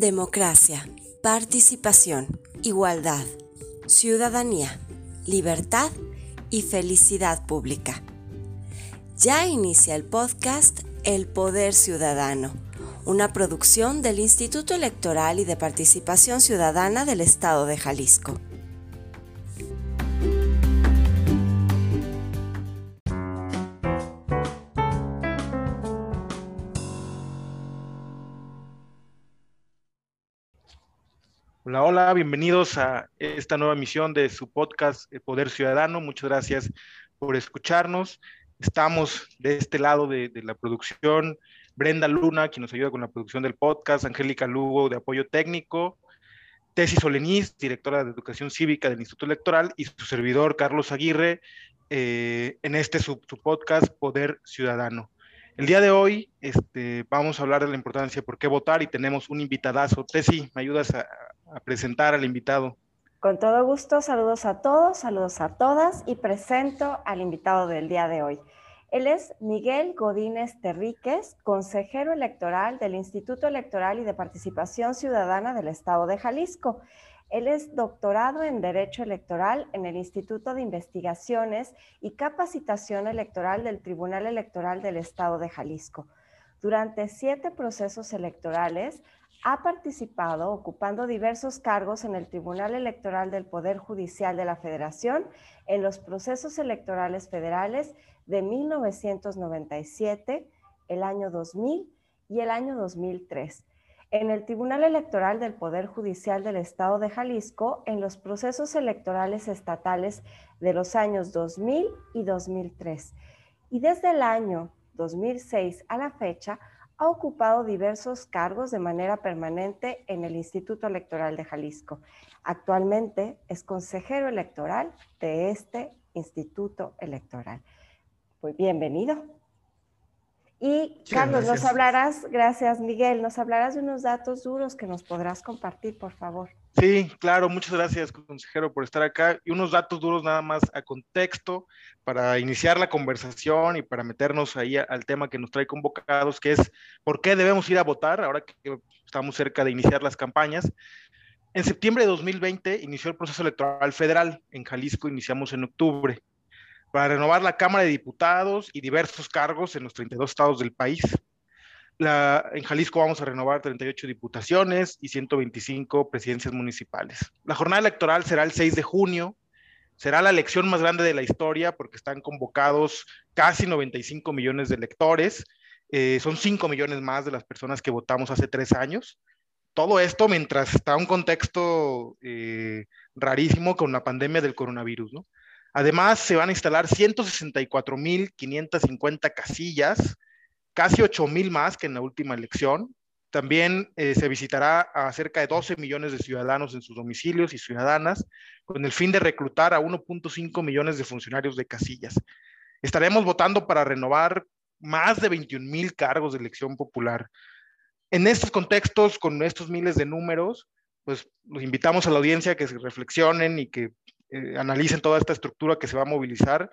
Democracia, participación, igualdad, ciudadanía, libertad y felicidad pública. Ya inicia el podcast El Poder Ciudadano, una producción del Instituto Electoral y de Participación Ciudadana del Estado de Jalisco. Hola, hola, bienvenidos a esta nueva emisión de su podcast Poder Ciudadano. Muchas gracias por escucharnos. Estamos de este lado de, la producción. Brenda Luna, quien nos ayuda con la producción del podcast, Angélica Lugo, de apoyo técnico, Tesi Soleniz, directora de Educación Cívica del Instituto Electoral, y su servidor, Carlos Aguirre, eh, en este su, podcast Poder Ciudadano. El día de hoy este, vamos a hablar de la importancia de por qué votar y tenemos un invitadazo. Tesi, ¿me ayudas a, a presentar al invitado. Con todo gusto, saludos a todos, saludos a todas y presento al invitado del día de hoy. Él es Miguel Godínez Terríquez, consejero electoral del Instituto Electoral y de Participación Ciudadana del Estado de Jalisco. Él es doctorado en Derecho Electoral en el Instituto de Investigaciones y Capacitación Electoral del Tribunal Electoral del Estado de Jalisco. Durante siete procesos electorales ha participado ocupando diversos cargos en el Tribunal Electoral del Poder Judicial de la Federación en los procesos electorales federales de 1997, el año 2000 y el año 2003. En el Tribunal Electoral del Poder Judicial del Estado de Jalisco en los procesos electorales estatales de los años 2000 y 2003. Y desde el año 2006 a la fecha ha ocupado diversos cargos de manera permanente en el Instituto Electoral de Jalisco. Actualmente es consejero electoral de este Instituto Electoral. Pues bienvenido. Y Carlos, nos hablarás, gracias Miguel, nos hablarás de unos datos duros que nos podrás compartir, por favor. Sí, claro, muchas gracias, consejero, por estar acá. Y unos datos duros nada más a contexto para iniciar la conversación y para meternos ahí al tema que nos trae convocados, que es por qué debemos ir a votar ahora que estamos cerca de iniciar las campañas. En septiembre de 2020 inició el proceso electoral federal. En Jalisco iniciamos en octubre para renovar la Cámara de Diputados y diversos cargos en los 32 estados del país en Jalisco vamos a renovar 38 diputaciones y 125 presidencias municipales. La jornada electoral será el 6 de junio. Será la elección más grande de la historia porque están convocados casi 95 millones de electores. Eh, son 5 millones más de las personas que votamos hace tres años. Todo esto mientras está un contexto eh, rarísimo con la pandemia del coronavirus. Además, se van a instalar 164.550 casillas casi 8 mil más que en la última elección. También eh, se visitará a cerca de 12 millones de ciudadanos en sus domicilios y ciudadanas, con el fin de reclutar a 1.5 millones de funcionarios de casillas. Estaremos votando para renovar más de 21 mil cargos de elección popular. En estos contextos, con estos miles de números, pues los invitamos a la audiencia que se reflexionen y que eh, analicen toda esta estructura que se va a movilizar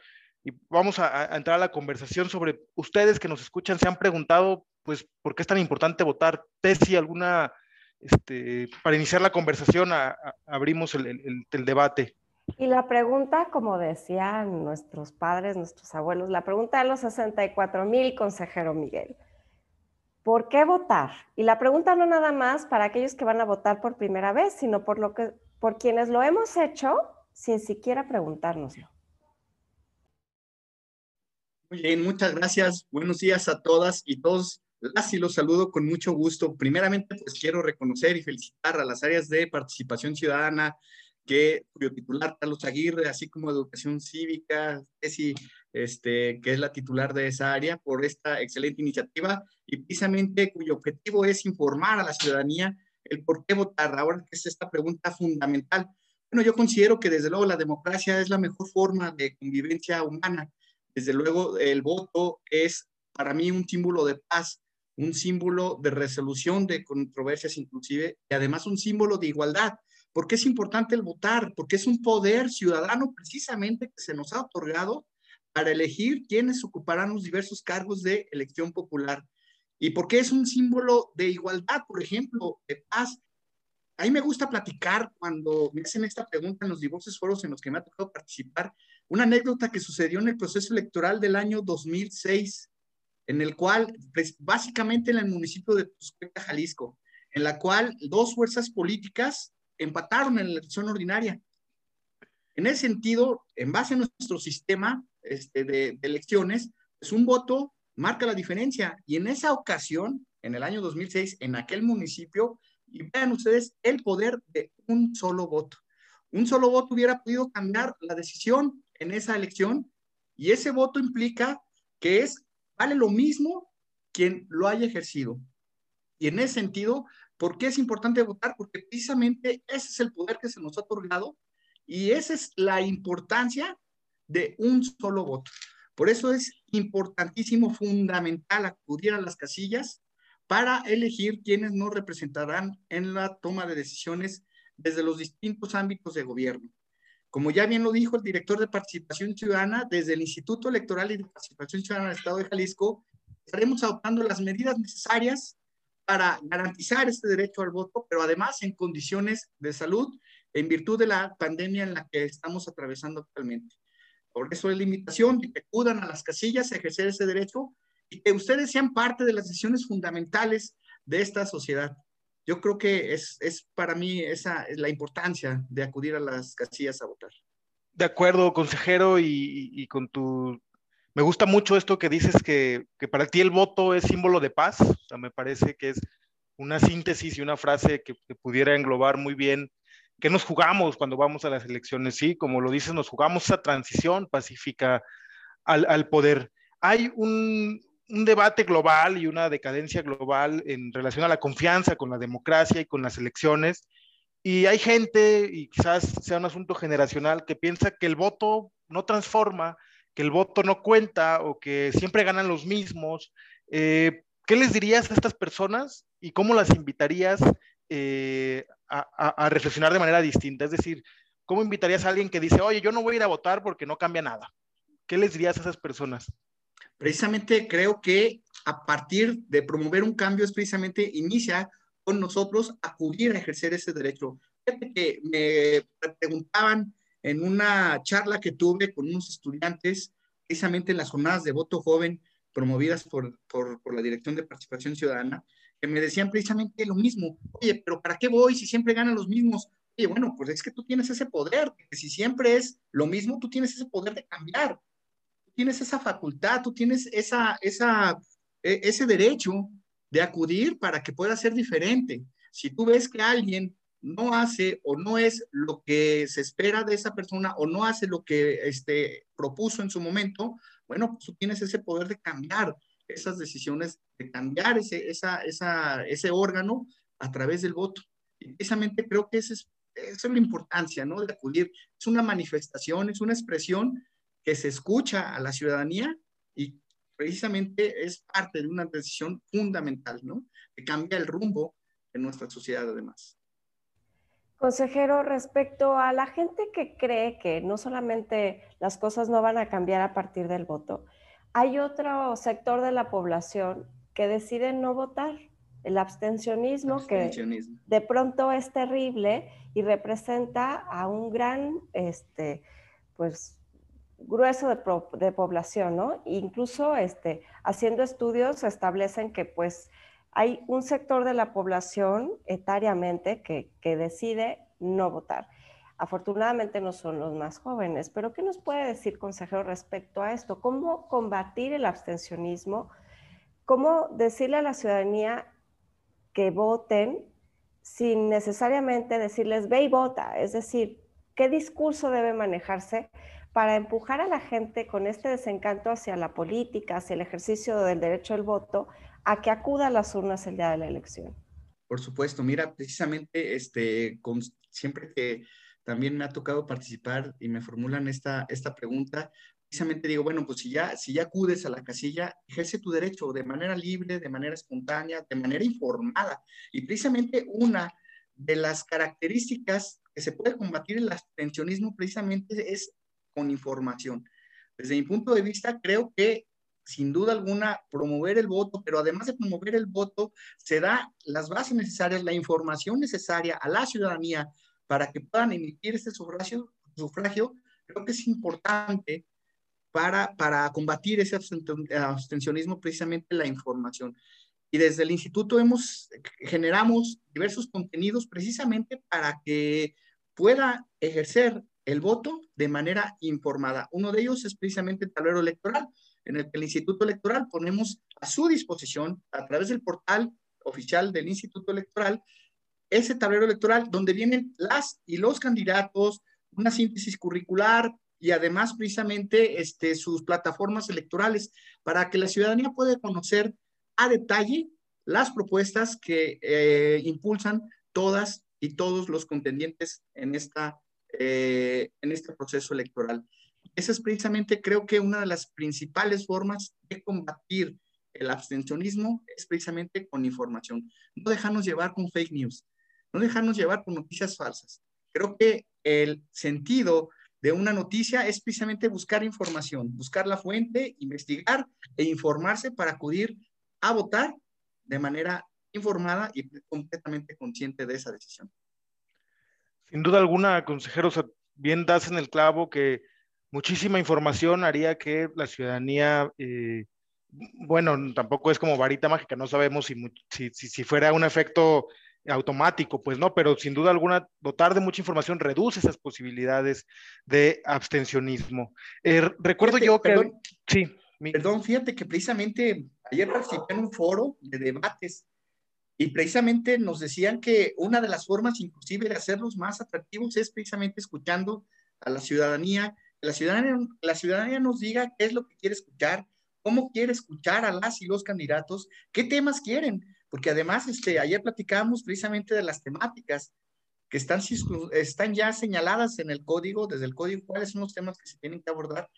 y vamos a, entrar a la conversación sobre ustedes que nos escuchan, se han preguntado, pues, ¿por qué es tan importante votar? Tesi, alguna, este, para iniciar la conversación, abrimos el, el, debate. Y la pregunta, como decían nuestros padres, nuestros abuelos, la pregunta de los 64 mil, consejero Miguel. ¿Por qué votar? Y la pregunta no nada más para aquellos que van a votar por primera vez, sino por, lo que, por quienes lo hemos hecho sin siquiera preguntárnoslo. Muy bien, muchas gracias. Buenos días a todas y todos. Las y los saludo con mucho gusto. Primeramente, pues quiero reconocer y felicitar a las áreas de participación ciudadana, que, cuyo titular Carlos Aguirre, así como Educación Cívica, este, que es la titular de esa área, por esta excelente iniciativa y precisamente cuyo objetivo es informar a la ciudadanía el por qué votar. Ahora que es esta pregunta fundamental. Bueno, yo considero que desde luego la democracia es la mejor forma de convivencia humana desde luego, el voto es para mí un símbolo de paz, un símbolo de resolución de controversias inclusive, y además un símbolo de igualdad. ¿Por qué es importante el votar? Porque es un poder ciudadano precisamente que se nos ha otorgado para elegir quiénes ocuparán los diversos cargos de elección popular. ¿Y por qué es un símbolo de igualdad, por ejemplo, de paz? A mí me gusta platicar cuando me hacen esta pregunta en los divorcios foros en los que me ha tocado participar, una anécdota que sucedió en el proceso electoral del año 2006, en el cual, pues, básicamente en el municipio de Tuscueca, Jalisco, en la cual dos fuerzas políticas empataron en la elección ordinaria. En ese sentido, en base a nuestro sistema este, de, elecciones, pues un voto marca la diferencia. Y en esa ocasión, en el año 2006, en aquel municipio, y vean ustedes el poder de un solo voto. Un solo voto hubiera podido cambiar la decisión en esa elección y ese voto implica que es, vale lo mismo quien lo haya ejercido. Y en ese sentido, ¿por qué es importante votar? Porque precisamente ese es el poder que se nos ha otorgado y esa es la importancia de un solo voto. Por eso es importantísimo, fundamental acudir a las casillas para elegir quienes nos representarán en la toma de decisiones desde los distintos ámbitos de gobierno. Como ya bien lo dijo el director de Participación Ciudadana, desde el Instituto Electoral y de Participación Ciudadana del Estado de Jalisco, estaremos adoptando las medidas necesarias para garantizar este derecho al voto, pero además en condiciones de salud en virtud de la pandemia en la que estamos atravesando actualmente. Por eso es la invitación de que acudan a las casillas a ejercer ese derecho y que ustedes sean parte de las decisiones fundamentales de esta sociedad. Yo creo que es, es para mí esa es la importancia de acudir a las casillas a votar. De acuerdo, consejero, y, y con tu... Me gusta mucho esto que dices que, que, para ti el voto es símbolo de paz. O sea, me parece que es una síntesis y una frase que, que pudiera englobar muy bien ¿Qué nos jugamos cuando vamos a las elecciones? Sí, como lo dices, nos jugamos esa transición pacífica al, al poder. Hay un, un, debate global y una decadencia global en relación a la confianza con la democracia y con las elecciones. Y hay gente, y quizás sea un asunto generacional, que piensa que el voto no transforma, que el voto no cuenta o que siempre ganan los mismos. Eh, ¿Qué les dirías a estas personas y cómo las invitarías eh, a, reflexionar de manera distinta. Es decir, ¿cómo invitarías a alguien que dice, oye, yo no voy a ir a votar porque no cambia nada? ¿Qué les dirías a esas personas? Precisamente creo que a partir de promover un cambio es precisamente inicia con nosotros acudir a ejercer ese derecho. Fíjate que me preguntaban en una charla que tuve con unos estudiantes, precisamente en las jornadas de voto joven promovidas por, por, por la Dirección de Participación Ciudadana, que me decían precisamente lo mismo. Oye, pero ¿para qué voy si siempre ganan los mismos? Oye, bueno, pues es que tú tienes ese poder, que si siempre es lo mismo, tú tienes ese poder de cambiar, tienes esa facultad, tú tienes esa, esa, e, ese derecho de acudir para que pueda ser diferente. Si tú ves que alguien no hace o no es lo que se espera de esa persona o no hace lo que este, propuso en su momento, bueno, pues tú tienes ese poder de cambiar esas decisiones de cambiar ese, esa, esa, ese órgano a través del voto. Y precisamente creo que esa es, es la importancia, ¿no? De acudir. Es una manifestación, es una expresión que se escucha a la ciudadanía y precisamente es parte de una decisión fundamental, ¿no? Que cambia el rumbo de nuestra sociedad además. Consejero, respecto a la gente que cree que no solamente las cosas no van a cambiar a partir del voto, hay otro sector de la población que decide no votar. El abstencionismo, que de pronto es terrible y representa a un gran, este, pues, grueso de, población, ¿no? Incluso este, haciendo estudios establecen que pues hay un sector de la población etariamente que, que decide no votar. Afortunadamente no son los más jóvenes, pero ¿qué nos puede decir, consejero, respecto a esto? ¿Cómo combatir el abstencionismo? ¿Cómo decirle a la ciudadanía que voten sin necesariamente decirles ve y vota? Es decir, ¿qué discurso debe manejarse para empujar a la gente con este desencanto hacia la política, hacia el ejercicio del derecho al voto, a que acuda a las urnas el día de la elección? Por supuesto, mira, precisamente este, siempre que también me ha tocado participar y me formulan esta, esta pregunta. Precisamente digo, bueno, pues si ya, si ya acudes a la casilla, ejerce tu derecho de manera libre, de manera espontánea, de manera informada. Y precisamente una de las características que se puede combatir el abstencionismo precisamente es con información. Desde mi punto de vista, creo que sin duda alguna, promover el voto, pero además de promover el voto, se da las bases necesarias, la información necesaria a la ciudadanía para que puedan emitir este sufragio, sufragio creo que es importante para, para combatir ese abstencionismo, precisamente la información. Y desde el instituto hemos, generamos diversos contenidos precisamente para que pueda ejercer el voto de manera informada. Uno de ellos es precisamente el tablero electoral, en el que el Instituto Electoral ponemos a su disposición, a través del portal oficial del Instituto Electoral, ese tablero electoral donde vienen las y los candidatos, una síntesis curricular y además precisamente este, sus plataformas electorales para que la ciudadanía pueda conocer a detalle las propuestas que eh, impulsan todas y todos los contendientes en, esta, eh, en este proceso electoral. Esa es precisamente, creo que una de las principales formas de combatir el abstencionismo es precisamente con información. No dejarnos llevar con fake news, no dejarnos llevar con noticias falsas. Creo que el sentido de una noticia es precisamente buscar información, buscar la fuente, investigar e informarse para acudir a votar de manera informada y completamente consciente de esa decisión. Sin duda alguna, consejeros, bien das en el clavo que muchísima información haría que la ciudadanía, eh, bueno, tampoco es como varita mágica, no sabemos si, si, si, fuera un efecto automático, pues no, pero sin duda alguna, dotar de mucha información reduce esas posibilidades de abstencionismo. Eh, recuerdo yo que... sí. Perdón, fíjate que precisamente ayer participé en un foro de debates y precisamente nos decían que una de las formas inclusive de hacerlos más atractivos es precisamente escuchando a la ciudadanía, la ciudadanía, la ciudadanía nos diga qué es lo que quiere escuchar, cómo quiere escuchar a las y los candidatos, qué temas quieren, porque además este, ayer platicábamos precisamente de las temáticas que están, están ya señaladas en el código, desde el código, cuáles son los temas que se tienen que abordar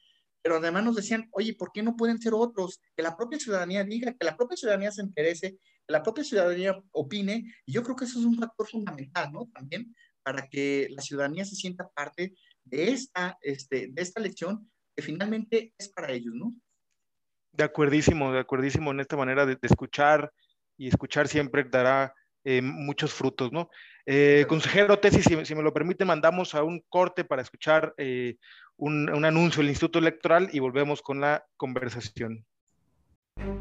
pero además nos decían, oye, ¿por qué no pueden ser otros? Que la propia ciudadanía diga, que la propia ciudadanía se interese, que la propia ciudadanía opine, y yo creo que eso es un factor fundamental, ¿no? También para que la ciudadanía se sienta parte de esta, este, de esta lección que finalmente es para ellos, ¿no? De acuerdísimo, de acuerdísimo en esta manera de, escuchar y escuchar siempre dará eh, muchos frutos, ¿no? Eh, consejero Tesis, si, si, me lo permite, mandamos a un corte para escuchar eh, un, anuncio del Instituto Electoral y volvemos con la conversación.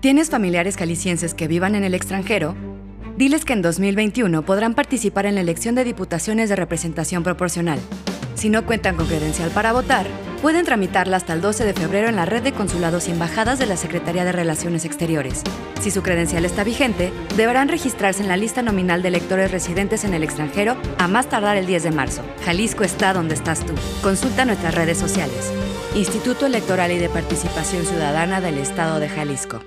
¿Tienes familiares calicienses que vivan en el extranjero? Diles que en 2021 podrán participar en la elección de diputaciones de representación proporcional. Si no cuentan con credencial para votar, pueden tramitarla hasta el 12 de febrero en la red de consulados y embajadas de la Secretaría de Relaciones Exteriores. Si su credencial está vigente, deberán registrarse en la lista nominal de electores residentes en el extranjero a más tardar el 10 de marzo. Jalisco está donde estás tú. Consulta nuestras redes sociales. Instituto Electoral y de Participación Ciudadana del Estado de Jalisco.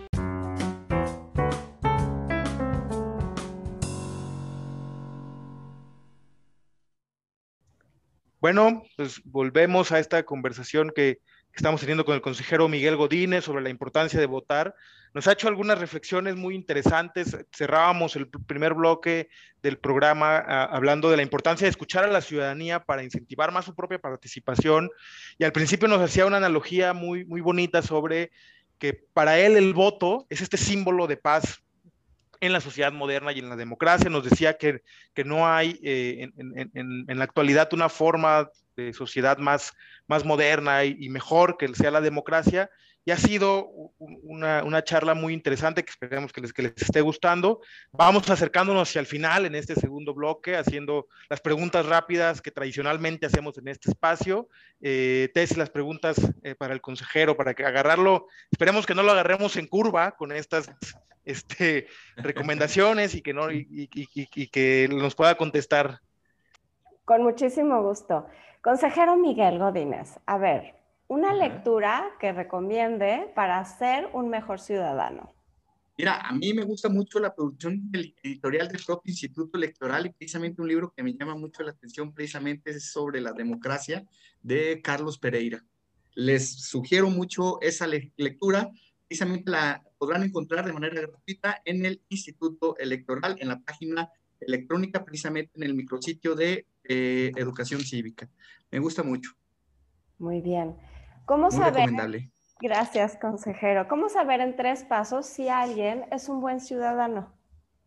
Bueno, pues volvemos a esta conversación que, estamos teniendo con el consejero Miguel Godínez sobre la importancia de votar. Nos ha hecho algunas reflexiones muy interesantes. Cerrábamos el primer bloque del programa hablando de la importancia de escuchar a la ciudadanía para incentivar más su propia participación. Y al principio nos hacía una analogía muy, muy bonita sobre que para él el voto es este símbolo de paz en la sociedad moderna y en la democracia. Nos decía que, que no hay eh, en, en, en, la actualidad una forma de sociedad más, más moderna y, mejor que sea la democracia. Y ha sido una, una charla muy interesante que esperemos que les, que les, esté gustando. Vamos acercándonos hacia el final en este segundo bloque, haciendo las preguntas rápidas que tradicionalmente hacemos en este espacio. Eh, Tess, las preguntas eh, para el consejero, para que agarrarlo, esperemos que no lo agarremos en curva con estas este, recomendaciones y que, no, y, que nos pueda contestar. Con muchísimo gusto. Consejero Miguel Godínez, a ver, una lectura que recomiende para ser un mejor ciudadano. Mira, a mí me gusta mucho la producción editorial del propio Instituto Electoral y precisamente un libro que me llama mucho la atención precisamente es sobre la democracia de Carlos Pereira. Les sugiero mucho esa lectura, precisamente la podrán encontrar de manera gratuita en el Instituto Electoral, en la página electrónica, precisamente en el micrositio de eh, Educación Cívica. Me gusta mucho. Muy bien. ¿Cómo saber Gracias, consejero. ¿Cómo saber en tres pasos si alguien es un buen ciudadano?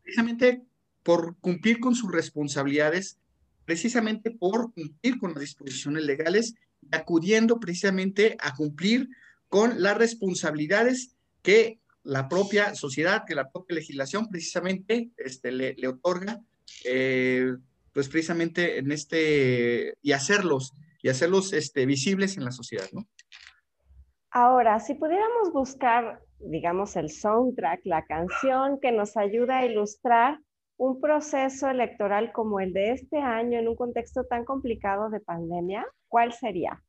Precisamente por cumplir con sus responsabilidades, precisamente por cumplir con las disposiciones legales y acudiendo precisamente a cumplir con las responsabilidades que la propia sociedad, que la propia legislación precisamente este, le, le otorga, eh, pues precisamente en este, y hacerlos, y hacerlos este, visibles en la sociedad, ¿no? Ahora, si pudiéramos buscar, digamos, el soundtrack, la canción que nos ayuda a ilustrar un proceso electoral como el de este año en un contexto tan complicado de pandemia, ¿cuál sería?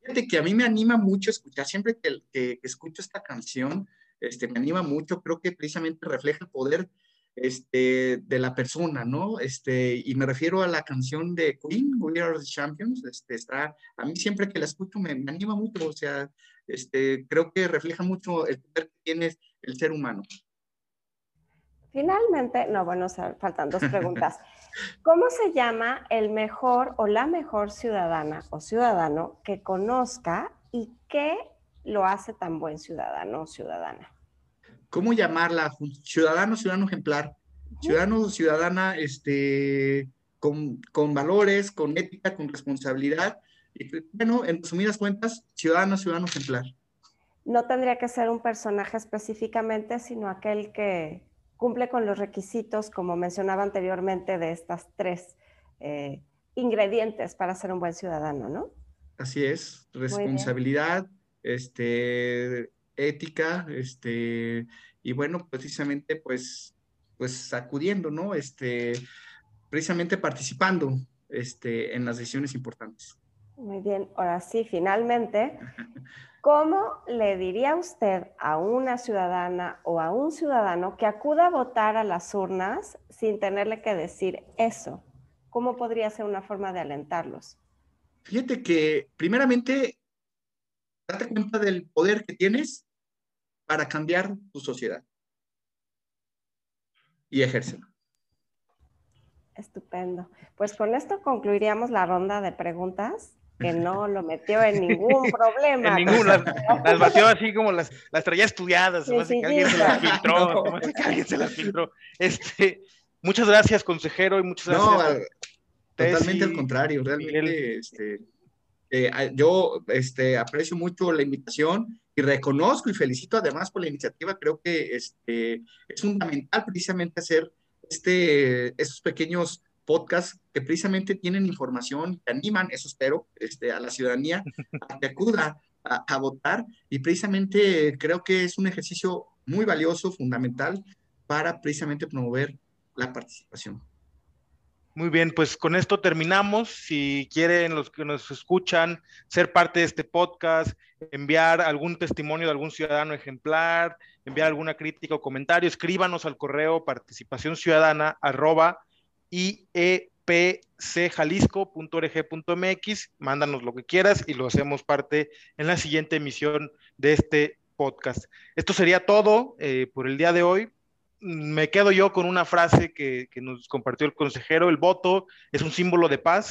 Fíjate que a mí me anima mucho escuchar, siempre que, que, escucho esta canción, este, me anima mucho, creo que precisamente refleja el poder este, de la persona, ¿no? Este, y me refiero a la canción de Queen, We Are the Champions, este, está, a mí siempre que la escucho me, me anima mucho, o sea, este, creo que refleja mucho el poder que tiene el ser humano. Finalmente, no, bueno, faltan dos preguntas. ¿Cómo se llama el mejor o la mejor ciudadana o ciudadano que conozca y qué lo hace tan buen ciudadano o ciudadana? ¿Cómo llamarla? Ciudadano, ciudadano ejemplar. Ciudadano, ciudadana, este, con, con valores, con ética, con responsabilidad y bueno, en resumidas cuentas, ciudadano, ciudadano ejemplar. No tendría que ser un personaje específicamente, sino aquel que cumple con los requisitos, como mencionaba anteriormente, de estas tres eh, ingredientes para ser un buen ciudadano, ¿no? Así es, responsabilidad, este, ética, este, y bueno, precisamente pues, pues acudiendo, ¿no? Este, precisamente participando este, en las decisiones importantes. Muy bien, ahora sí, finalmente, ¿cómo le diría usted a una ciudadana o a un ciudadano que acuda a votar a las urnas sin tenerle que decir eso? ¿Cómo podría ser una forma de alentarlos? Fíjate que primeramente, date cuenta del poder que tienes para cambiar tu sociedad y ejércelo. Estupendo. Pues con esto concluiríamos la ronda de preguntas que no lo metió en ningún problema. en ningún, las, las, batió así como las, las traía estudiadas, sí, sí, que alguien se las filtró, no. que alguien se las filtró. Este, muchas gracias, consejero, y muchas gracias. No, al, totalmente al contrario, realmente, este, eh, yo este, aprecio mucho la invitación y reconozco y felicito además por la iniciativa, creo que este, es fundamental precisamente hacer este, estos pequeños podcasts que precisamente tienen información, que animan, eso espero, este, a la ciudadanía a que acuda a, votar y precisamente creo que es un ejercicio muy valioso, fundamental para precisamente promover la participación. Muy bien, pues con esto terminamos. Si quieren los que nos escuchan ser parte de este podcast, enviar algún testimonio de algún ciudadano ejemplar, enviar alguna crítica o comentario, escríbanos al correo participación ciudadana arroba iepcjalisco.org.mx, mándanos lo que quieras y lo hacemos parte en la siguiente emisión de este podcast. Esto sería todo eh, por el día de hoy. Me quedo yo con una frase que, que nos compartió el consejero, el voto es un símbolo de paz.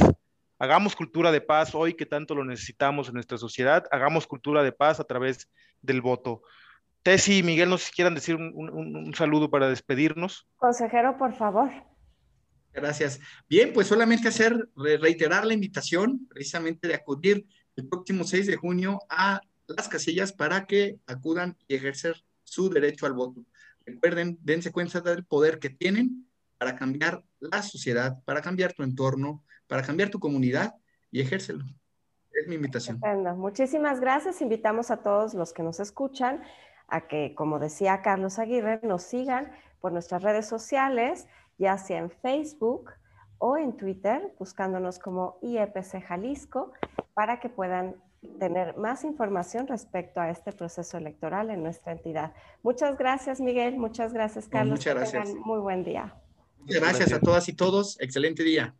Hagamos cultura de paz hoy que tanto lo necesitamos en nuestra sociedad. Hagamos cultura de paz a través del voto. Tessy y Miguel, no sé si quieran decir un, un, un saludo para despedirnos. Consejero, por favor. Gracias. Bien, pues solamente hacer, reiterar la invitación precisamente de acudir el próximo 6 de junio a las casillas para que acudan y ejercer su derecho al voto. Recuerden, dense cuenta del poder que tienen para cambiar la sociedad, para cambiar tu entorno, para cambiar tu comunidad y ejércelo. Es mi invitación. Estupendo. Muchísimas gracias. Invitamos a todos los que nos escuchan a que, como decía Carlos Aguirre, nos sigan por nuestras redes sociales ya sea en Facebook o en Twitter, buscándonos como IEPC Jalisco, para que puedan tener más información respecto a este proceso electoral en nuestra entidad. Muchas gracias, Miguel. Muchas gracias, Carlos. Muchas gracias. muy buen día. Muchas gracias a todas y todos. Excelente día.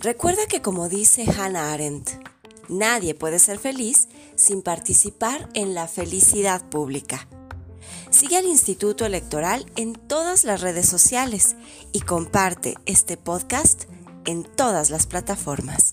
Recuerda que como dice Hannah Arendt, nadie puede ser feliz sin participar en la felicidad pública. Sigue al Instituto Electoral en todas las redes sociales y comparte este podcast en todas las plataformas.